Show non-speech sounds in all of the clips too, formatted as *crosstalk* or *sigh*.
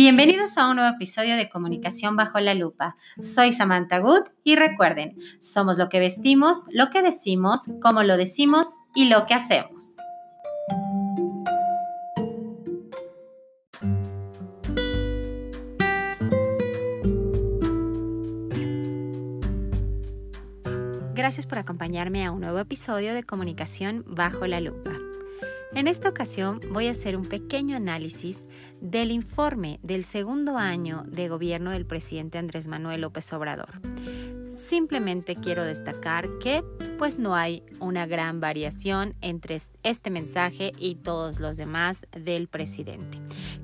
Bienvenidos a un nuevo episodio de Comunicación bajo la lupa. Soy Samantha Good y recuerden, somos lo que vestimos, lo que decimos, cómo lo decimos y lo que hacemos. Gracias por acompañarme a un nuevo episodio de Comunicación bajo la lupa. En esta ocasión voy a hacer un pequeño análisis del informe del segundo año de gobierno del presidente Andrés Manuel López Obrador. Simplemente quiero destacar que pues no hay una gran variación entre este mensaje y todos los demás del presidente.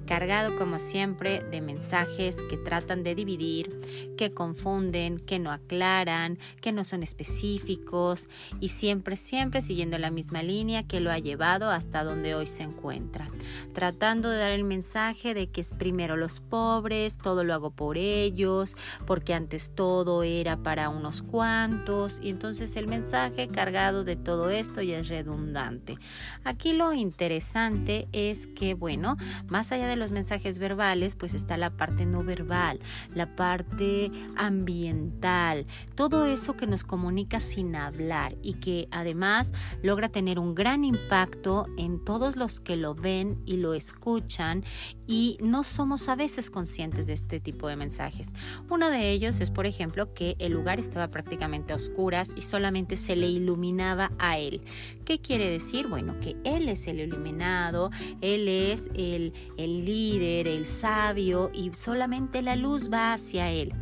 Cargado como siempre de mensajes que tratan de dividir, que confunden, que no aclaran, que no son específicos y siempre, siempre siguiendo la misma línea que lo ha llevado hasta donde hoy se encuentra. Tratando de dar el mensaje de que es primero los pobres, todo lo hago por ellos, porque antes todo era para unos cuantos y entonces el mensaje cargado de todo esto ya es redundante. Aquí lo interesante es que, bueno, más allá de los mensajes verbales, pues está la parte no verbal, la parte ambiental, todo eso que nos comunica sin hablar y que además logra tener un gran impacto en todos los que lo ven y lo escuchan y no somos a veces conscientes de este tipo de mensajes. Uno de ellos es, por ejemplo, que el lugar estaba prácticamente a oscuras y solamente se le iluminaba a él. ¿Qué quiere decir? Bueno, que él es el iluminado, él es el, el líder, el sabio y solamente la luz va hacia él.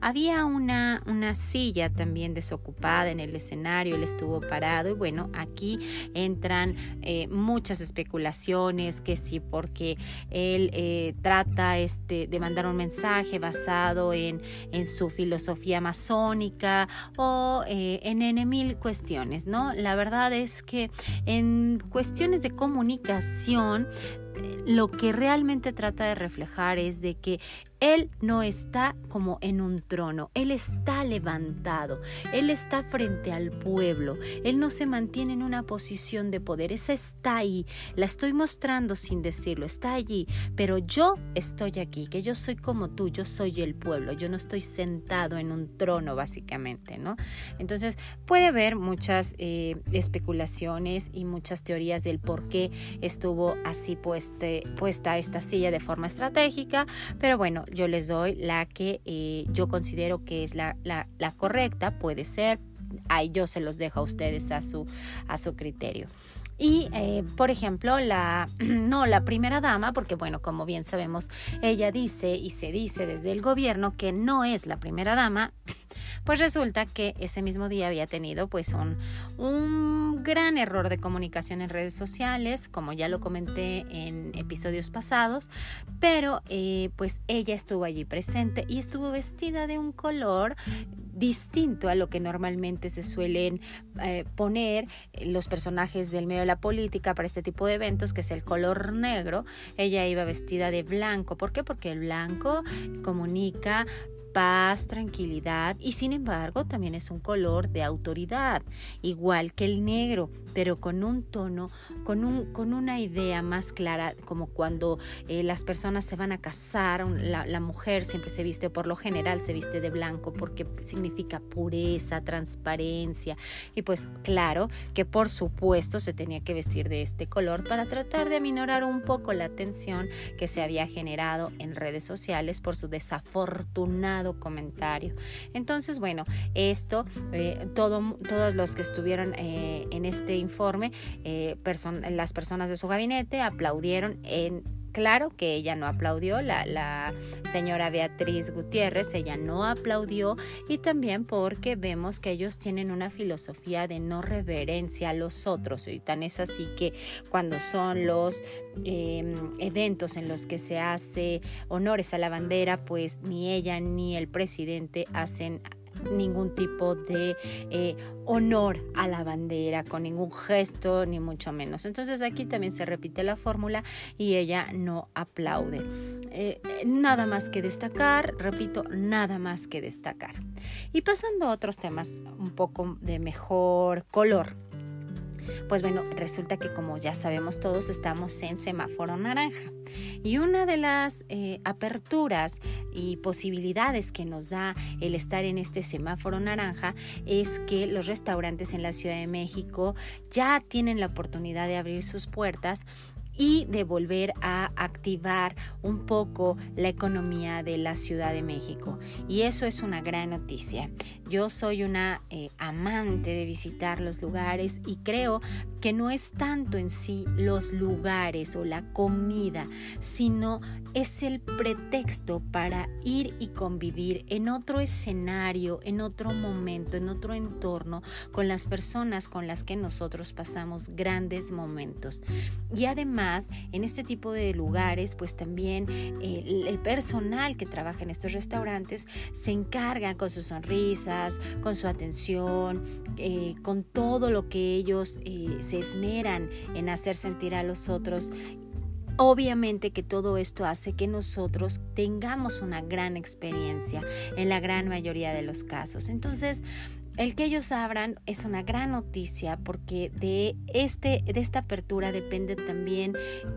Había una, una silla también desocupada en el escenario, él estuvo parado y bueno, aquí entran eh, muchas especulaciones que sí, porque él eh, trata este, de mandar un mensaje basado en, en su filosofía masónica o eh, en, mil cuestiones, ¿no? La verdad es que en cuestiones de comunicación, lo que realmente trata de reflejar es de que él no está como en un trono, Él está levantado, Él está frente al pueblo, Él no se mantiene en una posición de poder, esa está ahí, la estoy mostrando sin decirlo, está allí, pero yo estoy aquí, que yo soy como tú, yo soy el pueblo, yo no estoy sentado en un trono básicamente, ¿no? Entonces puede haber muchas eh, especulaciones y muchas teorías del por qué estuvo así pueste, puesta esta silla de forma estratégica, pero bueno, yo les doy la que eh, yo considero que es la, correcta, puede ser, ahí yo se los dejo a ustedes a su, a su criterio. Y, eh, por ejemplo, la, *clears throat* no, la primera dama, porque bueno, como bien sabemos, ella dice y se dice desde el gobierno que no es la primera dama, *clears throat* pues resulta que ese mismo día había tenido pues un, un gran error de comunicación en redes sociales, como ya lo comenté en episodios pasados, pero eh, pues ella estuvo allí presente y estuvo vestida de un color distinto a lo que normalmente se suelen eh, poner los personajes del medio de la política para este tipo de eventos, que es el color negro. Ella iba vestida de blanco. ¿Por qué? Porque el blanco comunica paz, tranquilidad y sin embargo también es un color de autoridad, igual que el negro, pero con un tono, con, un, con una idea más clara, como cuando eh, las personas se van a casar, la, la, mujer siempre se viste, por lo general se viste de blanco porque significa pureza, transparencia y pues claro que por supuesto se tenía que vestir de este color para tratar de aminorar un poco la tensión que se había generado en redes sociales por su desafortunada comentario. Entonces, bueno, esto, eh, todo, todos los que estuvieron eh, en este informe, eh, las personas de su gabinete aplaudieron en Claro que ella no aplaudió, la, la, señora Beatriz Gutiérrez, ella no aplaudió y también porque vemos que ellos tienen una filosofía de no reverencia a los otros y tan es así que cuando son los em, eventos en los que se hace honores a la bandera, pues ni ella ni el presidente hacen ningún tipo de eh, honor a la bandera, con ningún gesto, ni mucho menos. Entonces aquí también se repite la fórmula y ella no aplaude. Eh, nada más que destacar, repito, nada más que destacar. Y pasando a otros temas un poco de mejor color. Pues bueno, resulta que como ya sabemos todos, estamos en semáforo naranja. Y una de las eh, aperturas y posibilidades que nos da el estar en este semáforo naranja es que los restaurantes en la Ciudad de México ya tienen la oportunidad de abrir sus puertas y de volver a activar un poco la economía de la Ciudad de México. Y eso es una gran noticia. Yo soy una eh, amante de visitar los lugares y creo que no es tanto en sí los lugares o la comida, sino es el pretexto para ir y convivir en otro escenario, en otro momento, en otro entorno, con las personas con las que nosotros pasamos grandes momentos. Y además, en este tipo de lugares, pues también eh, el personal que trabaja en estos restaurantes se encarga con sus con su atención, eh, con todo lo que ellos eh, se esmeran en hacer sentir a los otros Obviamente que todo esto hace que nosotros tengamos una gran experiencia en la gran mayoría de los casos. Entonces, el que ellos abran es una gran noticia porque de, este, de esta apertura depende también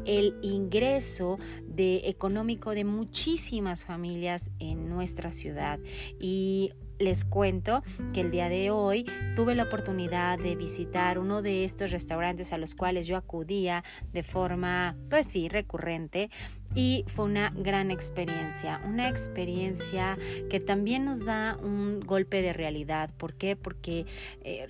el ingreso de, económico de muchísimas familias en nuestra ciudad. Y les cuento que el día de hoy tuve la oportunidad de visitar uno de estos restaurantes a los cuales yo acudía de forma, pues sí, recurrente y fue una gran experiencia, una experiencia que también nos da un golpe de realidad. ¿Por qué? Porque... Eh,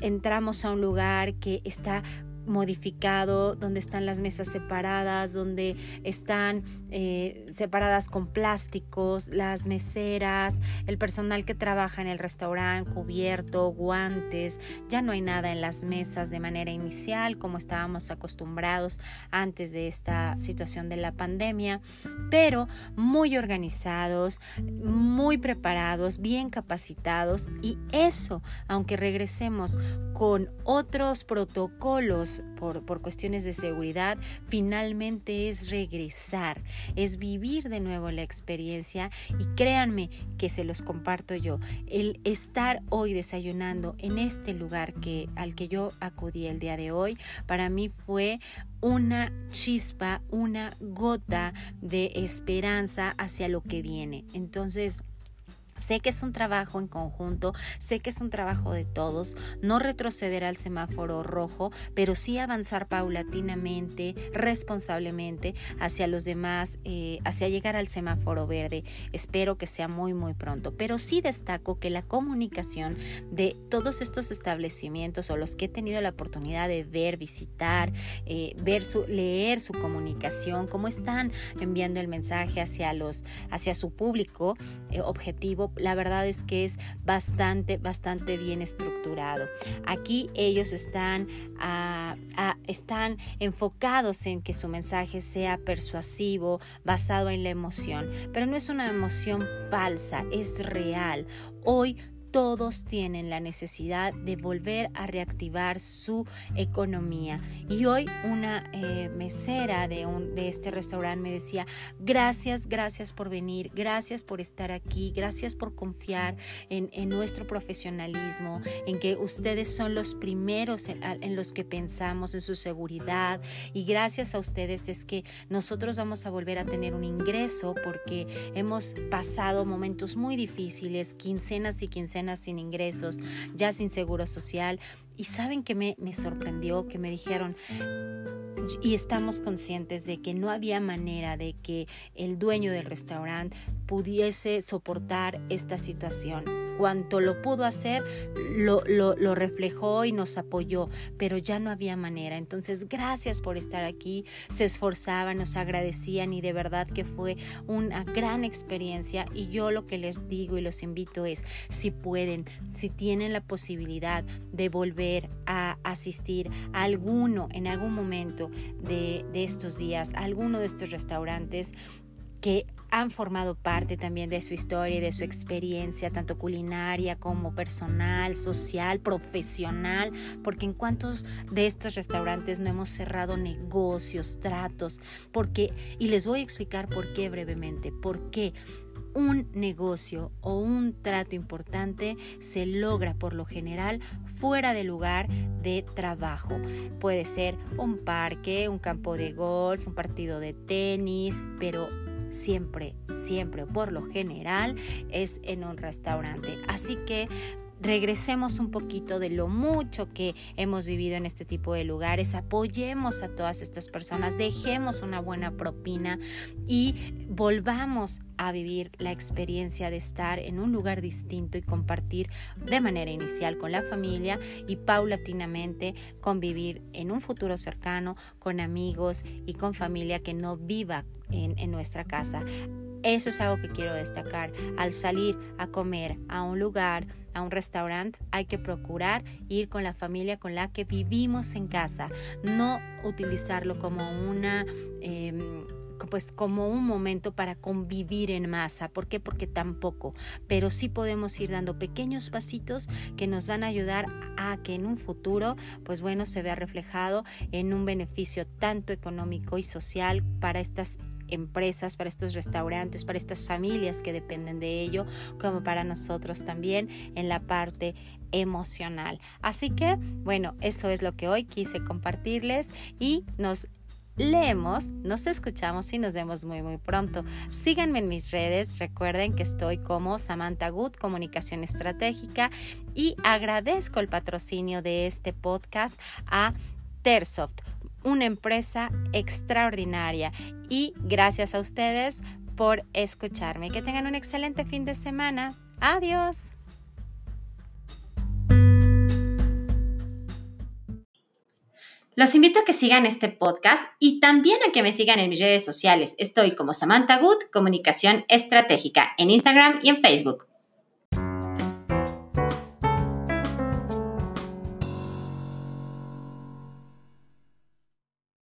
entramos a un lugar que está modificado, donde están las mesas separadas, donde están eh, separadas con plásticos, las meseras, el personal que trabaja en el restaurante, cubierto, guantes, ya no hay nada en las mesas de manera inicial como estábamos acostumbrados antes de esta situación de la pandemia, pero muy organizados, muy preparados, bien capacitados. Y eso, aunque regresemos con otros protocolos, por, por cuestiones de seguridad, finalmente es regresar, es vivir de nuevo la experiencia y créanme que se los comparto yo, el estar hoy desayunando en este lugar que, al que yo acudí el día de hoy, para mí fue una chispa, una gota de esperanza hacia lo que viene. Entonces, Sé que es un trabajo en conjunto, sé que es un trabajo de todos, no retroceder al semáforo rojo, pero sí avanzar paulatinamente, responsablemente hacia los demás, eh, hacia llegar al semáforo verde. Espero que sea muy, muy pronto. Pero sí destaco que la comunicación de todos estos establecimientos o los que he tenido la oportunidad de ver, visitar, eh, ver su, leer su comunicación, cómo están enviando el mensaje hacia los, hacia su público eh, objetivo la verdad es que es bastante, bastante bien estructurado. Aquí ellos están, ah, ah, están enfocados en que su mensaje sea persuasivo, basado en la emoción, pero no es una emoción falsa, es real. Hoy todos tienen la necesidad de volver a reactivar su economía. Y hoy una eh, mesera de, un, de este restaurante me decía, gracias, gracias por venir, gracias por estar aquí, gracias por confiar en, nuestro profesionalismo, en que ustedes son los primeros en, en los que pensamos, en su seguridad. Y gracias a ustedes es que nosotros vamos a volver a tener un ingreso porque hemos pasado momentos muy difíciles, quincenas y quincenas sin ingresos, ya sin seguro social. Y saben que me, me sorprendió, que me dijeron, y estamos conscientes de que no había manera de que el dueño del restaurante pudiese soportar esta situación. Cuanto lo pudo hacer, lo, lo, reflejó y nos apoyó, pero ya no había manera. Entonces, gracias por estar aquí. Se esforzaban, nos agradecían y de verdad que fue una gran experiencia. Y yo lo que les digo y los invito es, si pueden, si tienen la posibilidad de volver a asistir a alguno en algún momento de, de estos días, a alguno de estos restaurantes, que han formado parte también de su historia y de su experiencia, tanto culinaria como personal, social, profesional, porque en cuantos de estos restaurantes no hemos cerrado negocios, tratos, porque, y les voy a explicar por qué brevemente, por qué un negocio o un trato importante se logra por lo general fuera del lugar de trabajo. Puede ser un parque, un campo de golf, un partido de tenis, pero siempre, siempre, por lo general, es en un restaurante. Así que regresemos un poquito de lo mucho que hemos vivido en este tipo de lugares, apoyemos a todas estas personas, dejemos una buena propina y volvamos a vivir la experiencia de estar en un lugar distinto y compartir de manera inicial con la familia y paulatinamente convivir en un futuro cercano con amigos y con familia que no viva en, en nuestra casa. Eso es algo que quiero destacar. Al salir a comer a un lugar, a un restaurante, hay que procurar ir con la familia con la que vivimos en casa, no utilizarlo como una... Em, pues como un momento para convivir en masa. ¿Por qué? Porque tampoco. Pero sí podemos ir dando pequeños pasitos que nos van a ayudar a que en un futuro, pues bueno, se vea reflejado en un beneficio tanto económico y social para estas empresas, para estos restaurantes, para estas familias que dependen de ello, como para nosotros también en la parte emocional. Así que, bueno, eso es lo que hoy quise compartirles y nos leemos, nos escuchamos y nos vemos muy muy pronto. Síganme en mis redes, recuerden que estoy como Samantha Good, Comunicación Estratégica y agradezco el patrocinio de este podcast a Tersoft una empresa extraordinaria. Y gracias a ustedes por escucharme. Que tengan un excelente fin de semana. Adiós. Los invito a que sigan este podcast y también a que me sigan en mis redes sociales. Estoy como Samantha Good, Comunicación Estratégica, en Instagram y en Facebook.